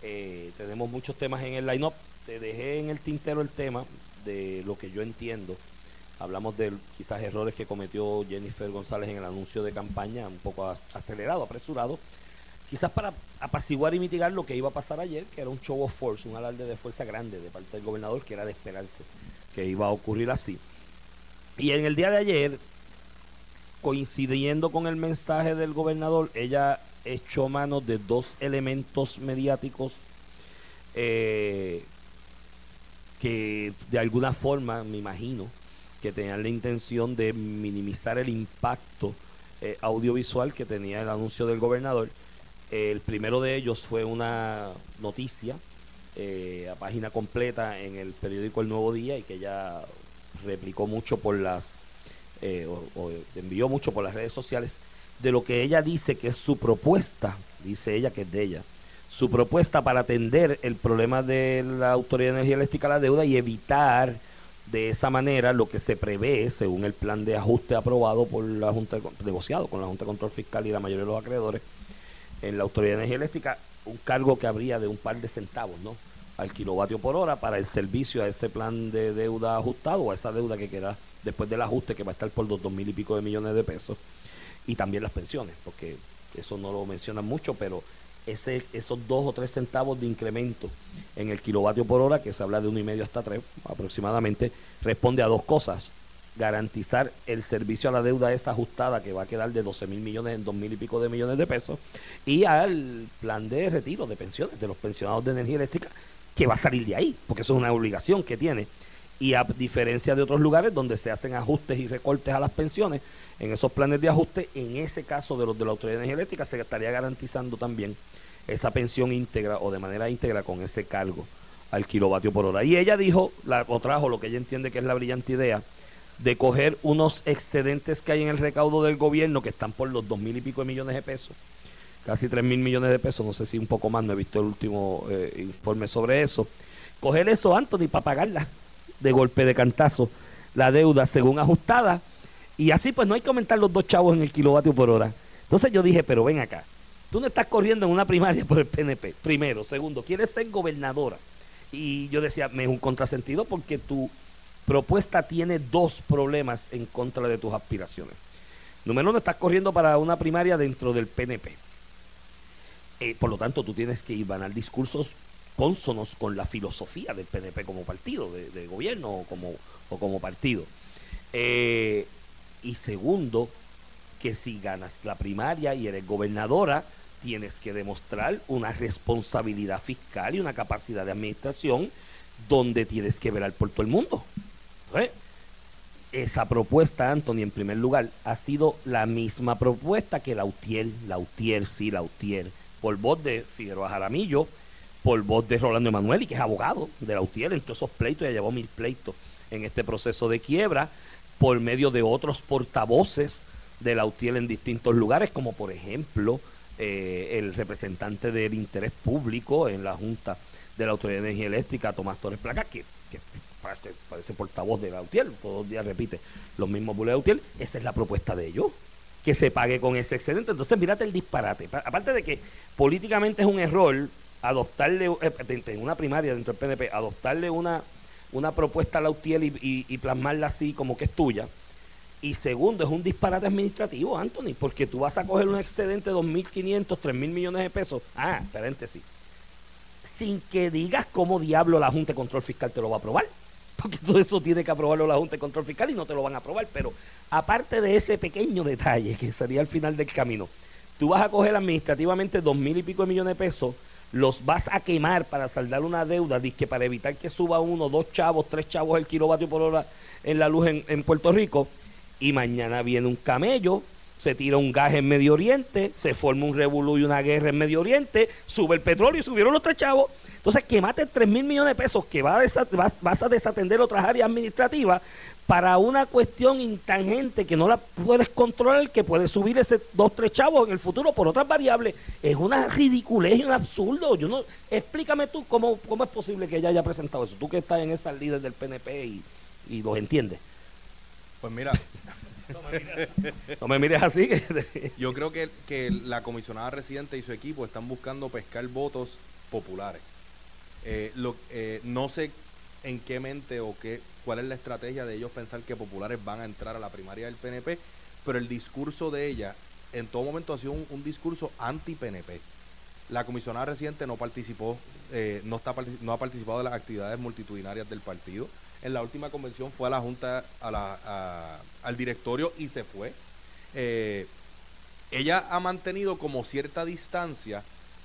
[SPEAKER 4] eh, tenemos muchos temas en el line-up. Te dejé en el tintero el tema de lo que yo entiendo. Hablamos de quizás errores que cometió Jennifer González en el anuncio de campaña, un poco acelerado, apresurado quizás para apaciguar y mitigar lo que iba a pasar ayer, que era un show of force, un alarde de fuerza grande de parte del gobernador, que era de esperarse que iba a ocurrir así. Y en el día de ayer, coincidiendo con el mensaje del gobernador, ella echó mano de dos elementos mediáticos eh, que de alguna forma, me imagino, que tenían la intención de minimizar el impacto eh, audiovisual que tenía el anuncio del gobernador el primero de ellos fue una noticia eh, a página completa en el periódico El Nuevo Día y que ella replicó mucho por las, eh, o, envió mucho por las redes sociales, de lo que ella dice que es su propuesta, dice ella que es de ella, su propuesta para atender el problema de la Autoridad de Energía Eléctrica a la deuda y evitar de esa manera lo que se prevé según el plan de ajuste aprobado por la Junta negociado con la Junta de Control Fiscal y la mayoría de los acreedores en la Autoridad de Energía Eléctrica un cargo que habría de un par de centavos, ¿no? Al kilovatio por hora para el servicio a ese plan de deuda ajustado, a esa deuda que queda después del ajuste que va a estar por los dos mil y pico de millones de pesos. Y también las pensiones, porque eso no lo mencionan mucho, pero ese, esos dos o tres centavos de incremento en el kilovatio por hora, que se habla de uno y medio hasta tres aproximadamente, responde a dos cosas garantizar el servicio a la deuda esa ajustada que va a quedar de 12 mil millones en 2 mil y pico de millones de pesos y al plan de retiro de pensiones de los pensionados de energía eléctrica que va a salir de ahí, porque eso es una obligación que tiene. Y a diferencia de otros lugares donde se hacen ajustes y recortes a las pensiones, en esos planes de ajuste, en ese caso de los de la Autoridad de Energía Eléctrica, se estaría garantizando también esa pensión íntegra o de manera íntegra con ese cargo al kilovatio por hora. Y ella dijo, la, o trajo lo que ella entiende que es la brillante idea, de coger unos excedentes que hay en el recaudo del gobierno que están por los dos mil y pico de millones de pesos, casi tres mil millones de pesos, no sé si un poco más, no he visto el último eh, informe sobre eso. Coger eso, Anthony, para pagarla de golpe de cantazo, la deuda según ajustada, y así pues no hay que aumentar los dos chavos en el kilovatio por hora. Entonces yo dije, pero ven acá, tú no estás corriendo en una primaria (laughs) por el PNP, primero, segundo, quieres ser gobernadora. Y yo decía, me es un contrasentido porque tú propuesta tiene dos problemas en contra de tus aspiraciones. Número uno, estás corriendo para una primaria dentro del PNP. Eh, por lo tanto, tú tienes que ir ganar discursos cónsonos con la filosofía del PNP como partido de, gobierno o como, o como partido. Eh, y segundo, que si ganas la primaria y eres gobernadora, tienes que demostrar una responsabilidad fiscal y una capacidad de administración donde tienes que velar por todo el mundo. Esa propuesta, Anthony, en primer lugar, ha sido la misma propuesta que Lautier, Lautier, sí, Lautier, por voz de Figueroa Jaramillo, por voz de Rolando Emanuel, y que es abogado de Lautier en todos esos pleitos, ya llevó mil pleitos en este proceso de quiebra, por medio de otros portavoces de Lautier en distintos lugares, como por ejemplo eh, el representante del interés público en la Junta de la Autoridad de Energía Eléctrica, Tomás Torres Placa, que, que parece, portavoz de Gautier, todos los días repite los mismos bulos de Gautier, esa es la propuesta de ellos, que se pague con ese excedente. Entonces, mírate el disparate. Aparte de que políticamente es un error adoptarle, eh, en una primaria dentro del PNP, adoptarle una, una propuesta a Lautier y, y, plasmarla así como que es tuya. Y segundo, es un disparate administrativo, Anthony, porque tú vas a coger un excedente de 2.500, 3.000 millones de pesos. Ah, paréntesis. Sin que digas cómo diablo la Junta de Control Fiscal te lo va a aprobar porque todo eso tiene que aprobarlo la Junta de Control Fiscal y no te lo van a aprobar. Pero aparte de ese pequeño detalle que sería al final del camino, tú vas a coger administrativamente dos mil y pico de millones de pesos, los vas a quemar para saldar una deuda, que para evitar que suba uno, dos chavos, tres chavos el kilovatio por hora en la luz en, en Puerto Rico, y mañana viene un camello se tira un gas en Medio Oriente, se forma un revolú y una guerra en Medio Oriente, sube el petróleo y subieron los tres chavos. Entonces, que mate 3 mil millones de pesos que a vas, vas a desatender otras áreas administrativas para una cuestión intangente que no la puedes controlar, que puede subir ese dos, tres chavos en el futuro por otras variables, es una ridiculez y un absurdo. Yo no, explícame tú cómo, cómo es posible que ella haya presentado eso. Tú que estás en esas líderes del PNP y, y los entiendes.
[SPEAKER 3] Pues mira. (laughs)
[SPEAKER 4] no me mires así.
[SPEAKER 3] Yo creo que, que la comisionada residente y su equipo están buscando pescar votos populares. Eh, eh, no sé en qué mente o qué, cuál es la estrategia de ellos pensar que populares van a entrar a la primaria del PNP, pero el discurso de ella en todo momento ha sido un, discurso anti-PNP. La comisionada reciente no participó, eh, no, está, no ha participado de las actividades multitudinarias del partido. En la última convención fue a la Junta, a la, al directorio y se fue. Ella ha mantenido como cierta distancia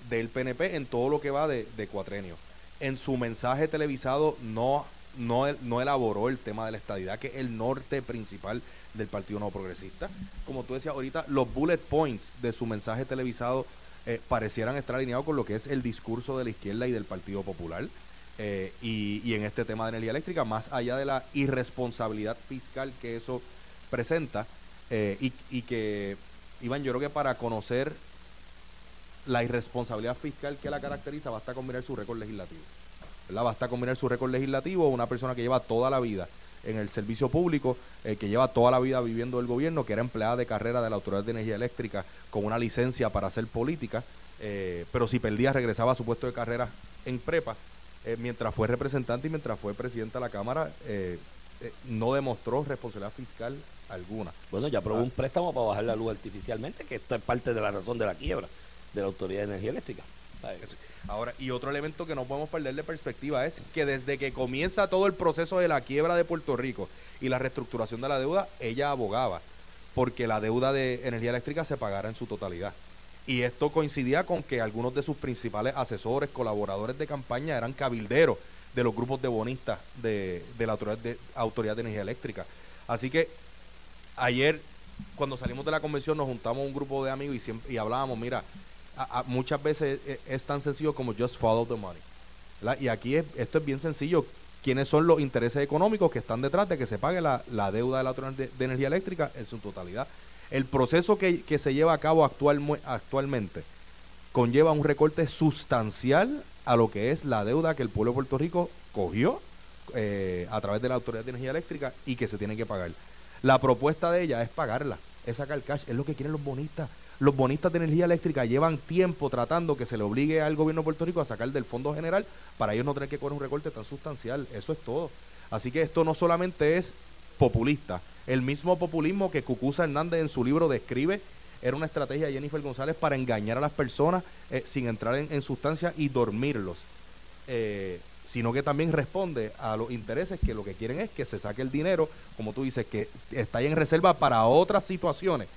[SPEAKER 3] del PNP en todo lo que va de cuatrenio en su mensaje televisado no, no, no elaboró el tema de la estadidad, que es el norte principal del Partido No Progresista. Como tú decías ahorita, los bullet points de su mensaje televisado eh, parecieran estar alineados con lo que es el discurso de la izquierda y del Partido Popular. Eh, y, en este tema de energía eléctrica, más allá de la irresponsabilidad fiscal que eso presenta, eh, y, y que, Iván, yo creo que para conocer la irresponsabilidad fiscal que la caracteriza, basta con mirar su récord legislativo. ¿verdad? Basta con mirar su récord legislativo, una persona que lleva toda la vida en el servicio público, eh, que lleva toda la vida viviendo el gobierno, que era empleada de carrera de la Autoridad de Energía Eléctrica con una licencia para hacer política, eh, pero si perdía regresaba a su puesto de carrera en prepa, eh, mientras fue representante y mientras fue presidenta de la Cámara, no demostró responsabilidad fiscal alguna.
[SPEAKER 4] Bueno, ya aprobó un préstamo para bajar la luz artificialmente, que esto es parte de la razón de la quiebra de la Autoridad de Energía Eléctrica.
[SPEAKER 3] Ahora, y otro elemento que no podemos perder de perspectiva es que desde que comienza todo el proceso de la quiebra de Puerto Rico y la reestructuración de la deuda, ella abogaba porque la deuda de energía eléctrica se pagara en su totalidad. Y esto coincidía con que algunos de sus principales asesores, colaboradores de campaña eran cabilderos de los grupos de bonistas de, la autoridad de, autoridad de Energía Eléctrica. Así que ayer, cuando salimos de la convención, nos juntamos un grupo de amigos y, siempre, y hablábamos, mira, muchas veces es, tan sencillo como just follow the money. Y aquí esto es bien sencillo. ¿Quiénes son los intereses económicos que están detrás de que se pague la, deuda de la de, de, Energía Eléctrica en su totalidad? El proceso que, se lleva a cabo actual, actualmente conlleva un recorte sustancial a lo que es la deuda que el pueblo de Puerto Rico cogió eh, a través de la Autoridad de Energía Eléctrica y que se tiene que pagar. La propuesta de ella es pagarla, es sacar cash, es lo que quieren los bonistas. Los bonistas de energía eléctrica llevan tiempo tratando que se le obligue al gobierno de Puerto Rico a sacar del fondo general para ellos no tener que cobrar un recorte tan sustancial. Eso es todo. Así que esto no solamente es populista. El mismo populismo que Cucuza Hernández en su libro describe era una estrategia de Jennifer González para engañar a las personas eh, sin entrar en, sustancia y dormirlos. Eh, sino que también responde a los intereses que lo que quieren es que se saque el dinero, como tú dices, que está en reserva para otras situaciones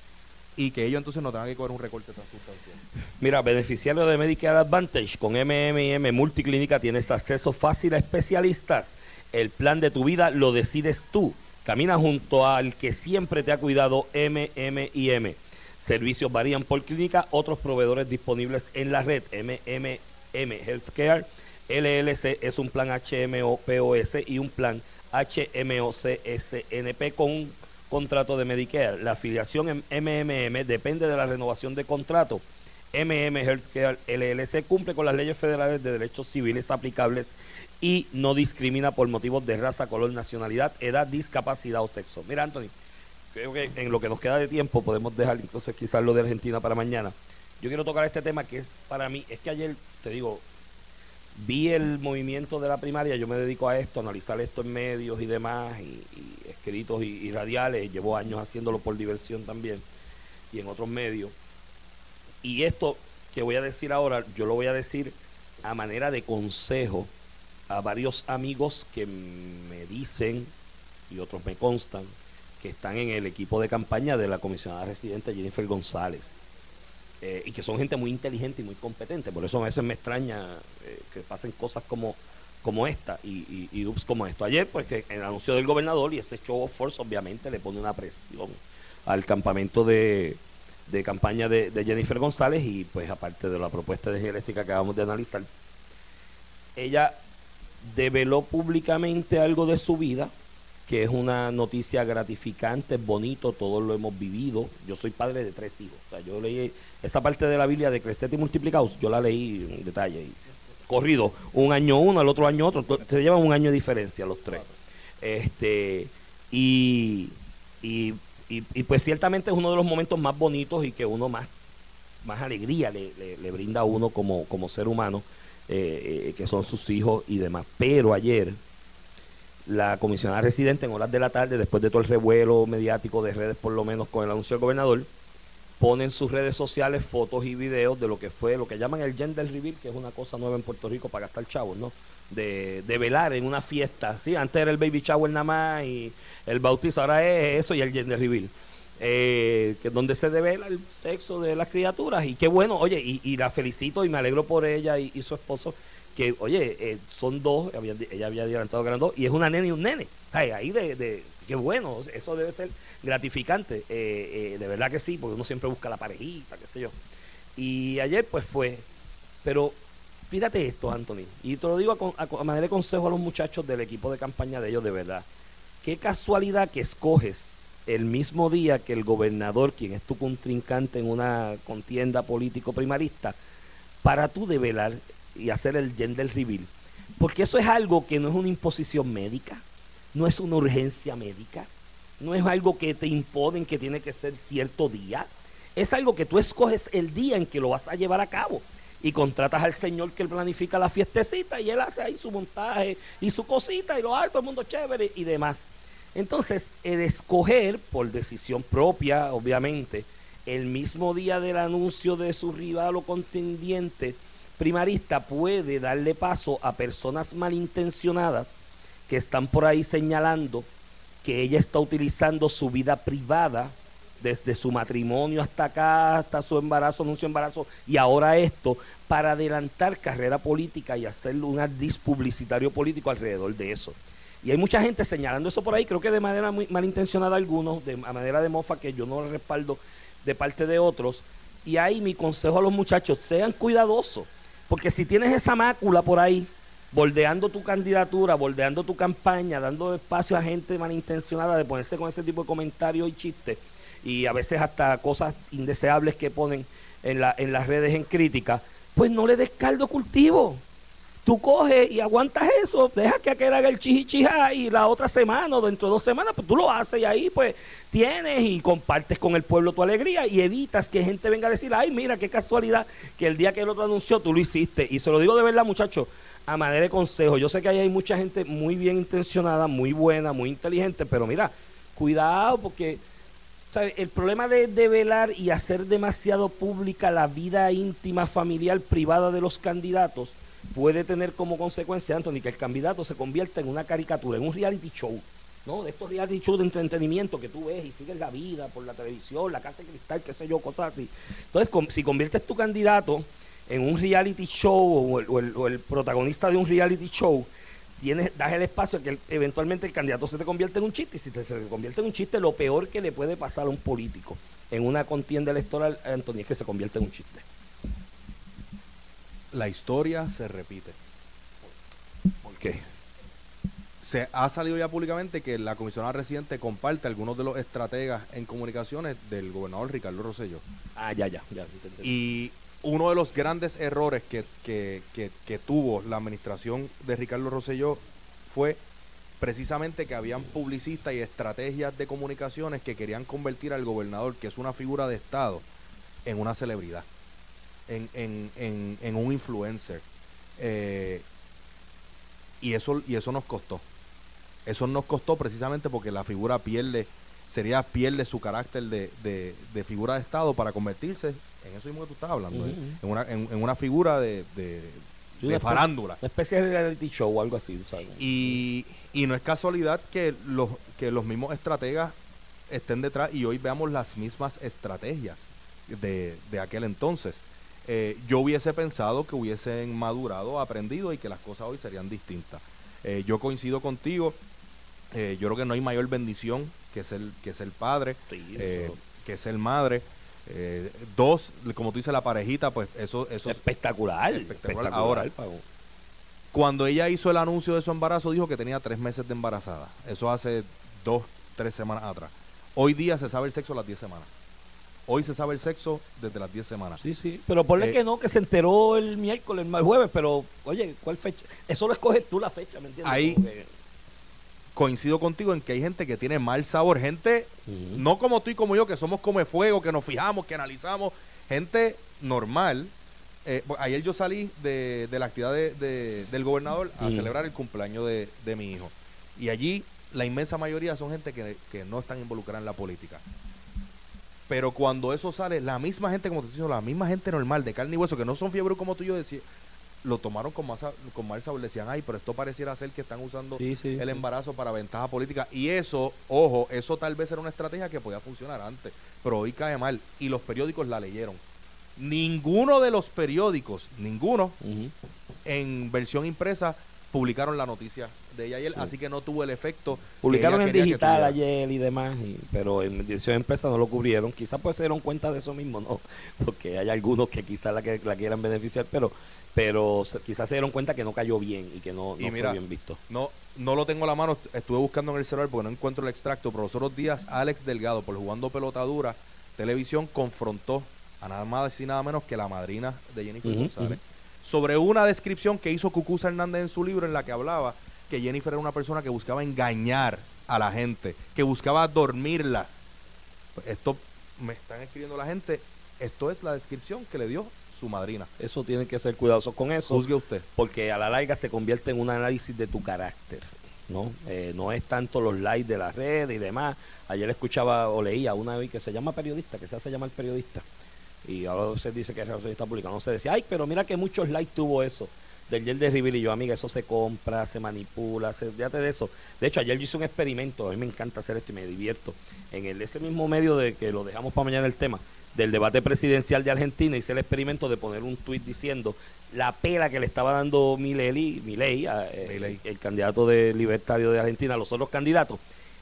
[SPEAKER 3] y que ellos entonces no tengan que cobrar un recorte tan sustancial.
[SPEAKER 4] Mira, beneficiario de Medicare Advantage con MMM Multiclínica tienes acceso fácil a especialistas. El plan de tu vida lo decides tú. Camina junto al que siempre te ha cuidado MMM. Servicios varían por clínica, otros proveedores disponibles en la red MMM Healthcare. LLC es un plan HMO POS y un plan HMO CSNP con contrato de Medicare. La afiliación en MMM depende de la renovación de contrato. MM Healthcare LLC cumple con las leyes federales de derechos civiles aplicables y no discrimina por motivos de raza, color, nacionalidad, edad, discapacidad o sexo. Mira, Anthony, creo que en lo que nos queda de tiempo podemos dejar entonces quizás lo de Argentina para mañana. Yo quiero tocar este tema que es para mí, es que ayer, te digo, vi el movimiento de la primaria, yo me dedico a esto, analizar esto en medios y demás, y, escritos y, radiales, llevo años haciéndolo por diversión también, y en otros medios. Y esto que voy a decir ahora, yo lo voy a decir a manera de consejo a varios amigos que me dicen, y otros me constan, que están en el equipo de campaña de la comisionada residente Jennifer González. Eh, y que son gente muy inteligente y muy competente. Por eso a veces me extraña eh, que pasen cosas como, como esta y, y, como esto. Ayer, pues que el anuncio del gobernador y ese show of force obviamente le pone una presión al campamento de, de campaña de, Jennifer González y pues aparte de la propuesta de energía que acabamos de analizar, ella develó públicamente algo de su vida, que es una noticia gratificante, bonito, todos lo hemos vivido. Yo soy padre de tres hijos. O sea, yo leí esa parte de la Biblia de crecer y multiplicados, yo la leí en detalle. Corrido, un año uno, el otro año otro, te llevan un año de diferencia los tres. Este, y, y, y- y pues ciertamente es uno de los momentos más bonitos y que uno más, más alegría le, le- le brinda a uno como, como ser humano, eh, eh, que son sus hijos y demás. Pero ayer, la comisionada residente en horas de la tarde, después de todo el revuelo mediático de redes, por lo menos con el anuncio del gobernador, pone en sus redes sociales fotos y videos de lo que fue, lo que llaman el gender reveal, que es una cosa nueva en Puerto Rico para gastar chavos, ¿no? De, de velar en una fiesta, ¿sí? Antes era el baby shower nada más y el bautizo, ahora es eso y el gender reveal. Eh, que donde se devela el sexo de las criaturas y qué bueno, oye, y, y la felicito y me alegro por ella y su esposo, que oye, eh, son dos, ella había adelantado que eran dos, y es una nena y un nene, Ay, ahí de, qué bueno, eso debe ser gratificante, eh, eh, de verdad que sí, porque uno siempre busca la parejita, qué sé yo. Y ayer pues fue, pero fíjate esto, Anthony, y te lo digo a manera de consejo a los muchachos del equipo de campaña de ellos, de verdad, qué casualidad que escoges el mismo día que el gobernador, quien es tu contrincante en una contienda político primarista, para tú develar y hacer el gender reveal. Porque eso es algo que no es una imposición médica, no es una urgencia médica, no es algo que te imponen que tiene que ser cierto día. Es algo que tú escoges el día en que lo vas a llevar a cabo. Y contratas al señor que él planifica la fiestecita y él hace ahí su montaje y su cosita y lo hace el mundo chévere y demás. Entonces, el escoger por decisión propia, obviamente, el mismo día del anuncio de su rival o contendiente primarista puede darle paso a personas malintencionadas que están por ahí señalando que ella está utilizando su vida privada desde su matrimonio hasta acá, hasta su embarazo, anuncio embarazo y ahora esto, para adelantar carrera política y hacer un ardis publicitario político alrededor de eso. Y hay mucha gente señalando eso por ahí, creo que de manera muy malintencionada algunos, de a manera de mofa que yo no respaldo de parte de otros. Y ahí mi consejo a los muchachos, sean cuidadosos, porque si tienes esa mácula por ahí, bordeando tu candidatura, bordeando tu campaña, dando espacio a gente malintencionada de ponerse con ese tipo de comentarios y chistes, y a veces hasta cosas indeseables que ponen en, la, en las redes en crítica, pues no le des caldo cultivo. Tú coges y aguantas eso, deja que aquel haga el chichichija y la otra semana o dentro de dos semanas, pues tú lo haces y ahí pues tienes y compartes con el pueblo tu alegría y evitas que gente venga a decir, ay, mira qué casualidad que el día que el otro anunció tú lo hiciste. Y se lo digo de verdad, muchachos, a manera de consejo. Yo sé que ahí hay mucha gente muy bien intencionada, muy buena, muy inteligente, pero mira, cuidado porque ¿sabe? el problema de develar y hacer demasiado pública la vida íntima, familiar, privada de los candidatos puede tener como consecuencia, Anthony, que el candidato se convierta en una caricatura, en un reality show. ¿no? De estos reality shows de entretenimiento que tú ves y sigues la vida por la televisión, la casa de cristal, qué sé yo, cosas así. Entonces, si conviertes tu candidato en un reality show o el, protagonista de un reality show, tienes, das el espacio que eventualmente el candidato se te convierte en un chiste. Y si te, se te convierte en un chiste, lo peor que le puede pasar a un político en una contienda electoral, Anthony, es que se convierte en un chiste.
[SPEAKER 3] La historia se repite.
[SPEAKER 4] ¿Por qué?
[SPEAKER 3] Se ha salido ya públicamente que la comisionada residente comparte algunos de los estrategas en comunicaciones del gobernador Ricardo Rosselló.
[SPEAKER 4] Ah, ya, ya, ya. te entendí.
[SPEAKER 3] Y uno de los grandes errores que, que- que- que tuvo la administración de Ricardo Rosselló fue precisamente que habían publicistas y estrategias de comunicaciones que querían convertir al gobernador, que es una figura de Estado, en una celebridad, en, en- en- en un influencer. Eh, y, eso, y eso nos costó. Eso nos costó precisamente porque la figura pierde, sería pierde su carácter de, de- de figura de Estado para convertirse en eso mismo que tú estás hablando, ¿eh? En, una, en, en una figura de, de-
[SPEAKER 4] Sí,
[SPEAKER 3] de
[SPEAKER 4] una espe-
[SPEAKER 3] farándula.
[SPEAKER 4] Una especie de reality show o algo así, ¿sabes?
[SPEAKER 3] Y, y no es casualidad que los, que los mismos estrategas estén detrás y hoy veamos las mismas estrategias de, de aquel entonces. Eh, yo hubiese pensado que hubiesen madurado, aprendido y que las cosas hoy serían distintas. Eh, yo coincido contigo, eh, yo creo que no hay mayor bendición que ser, que ser padre,
[SPEAKER 4] Sí,
[SPEAKER 3] eh, que ser madre. Dos, como tú dices, la parejita, pues eso... eso
[SPEAKER 4] espectacular.
[SPEAKER 3] Espectacular. Ahora, cuando ella hizo el anuncio de su embarazo, dijo que tenía tres meses de embarazada. Eso hace dos, tres semanas atrás. Hoy día se sabe el sexo a las diez semanas. Hoy se sabe el sexo desde las 10 semanas.
[SPEAKER 4] Sí, sí. Pero ponle eh, que no, que se enteró el miércoles, el jueves, pero oye, ¿cuál fecha? Eso lo escoges tú la fecha, ¿me entiendes?
[SPEAKER 3] Ahí coincido contigo en que hay gente que tiene mal sabor. Gente, no como tú y como yo, que somos come fuego, que nos fijamos, que analizamos. Gente normal. Eh, ayer yo salí de, la actividad de, del gobernador a celebrar el cumpleaños de, mi hijo. Y allí la inmensa mayoría son gente que, que no están involucrada en la política. Pero cuando eso sale, la misma gente, como te digo, la misma gente normal, de carne y hueso, que no son fiebre como tú y yo decía, lo tomaron con, más, con mal sabor. Decían, ay, pero esto pareciera ser que están usando el embarazo para ventaja política. Y eso, ojo, eso tal vez era una estrategia que podía funcionar antes, pero hoy cae mal. Y los periódicos la leyeron. Ninguno de los periódicos, ninguno, en versión impresa, publicaron la noticia de ella ayer, así que no tuvo el efecto.
[SPEAKER 4] Publicaron en digital ayer y demás, pero en edición empresa no lo cubrieron. Quizás pues se dieron cuenta de eso mismo, ¿no? (laughs) Porque hay algunos que quizás la, que, la quieran beneficiar, pero pero quizás se dieron cuenta que no cayó bien y que no, fue bien visto.
[SPEAKER 3] No, no lo tengo a la mano, estuve buscando en el celular porque no encuentro el extracto, pero los otros días Alex Delgado, por jugando pelotadura, televisión, confrontó a nada más y nada menos que la madrina de Jennifer González sobre una descripción que hizo Cucuza Hernández en su libro en la que hablaba que Jennifer era una persona que buscaba engañar a la gente, que buscaba dormirlas. Esto me están escribiendo la gente, esto es la descripción que le dio su madrina.
[SPEAKER 4] Eso tiene que ser cuidadoso con eso.
[SPEAKER 3] Juzgue usted.
[SPEAKER 4] Porque a la larga se convierte en un análisis de tu carácter. ¿no? Eh, no es tanto los likes de las redes y demás. Ayer escuchaba o leía una vez que se llama periodista, que se hace llamar periodista, y ahora se dice que es relacionista pública, no se decía, ay, pero mira que muchos likes tuvo eso del gel de River y yo, amiga, eso se compra, se manipula, se, fíjate de eso. De hecho, ayer yo hice un experimento, a mí me encanta hacer esto y me divierto. En el, ese mismo medio de que lo dejamos para mañana el tema, del debate presidencial de Argentina, hice el experimento de poner un tuit diciendo la pela que le estaba dando Milei, Milei, eh, el, candidato de libertario de Argentina, a los otros candidatos.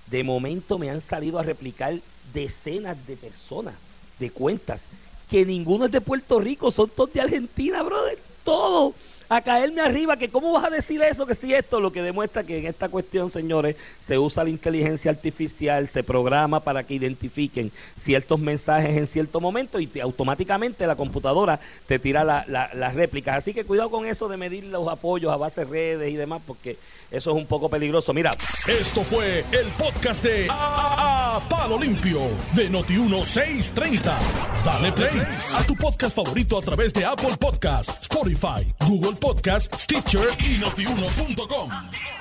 [SPEAKER 4] De momento me han salido a replicar decenas de personas, de cuentas que ninguno es de Puerto Rico, son todos de Argentina, brother, todo a caerme arriba, que cómo vas a decir eso, que si esto, lo que demuestra que en esta cuestión, señores, se usa la inteligencia artificial, se programa para que identifiquen ciertos mensajes en cierto momento y automáticamente la computadora te tira las réplicas. Así que cuidado con eso de medir los apoyos a base de redes y demás, porque eso es un poco peligroso. Mira.
[SPEAKER 1] Esto fue el podcast de a, Palo Limpio de Noti1630. Dale play a tu podcast favorito a través de Apple Podcasts, Spotify, Google Podcasts, Stitcher y.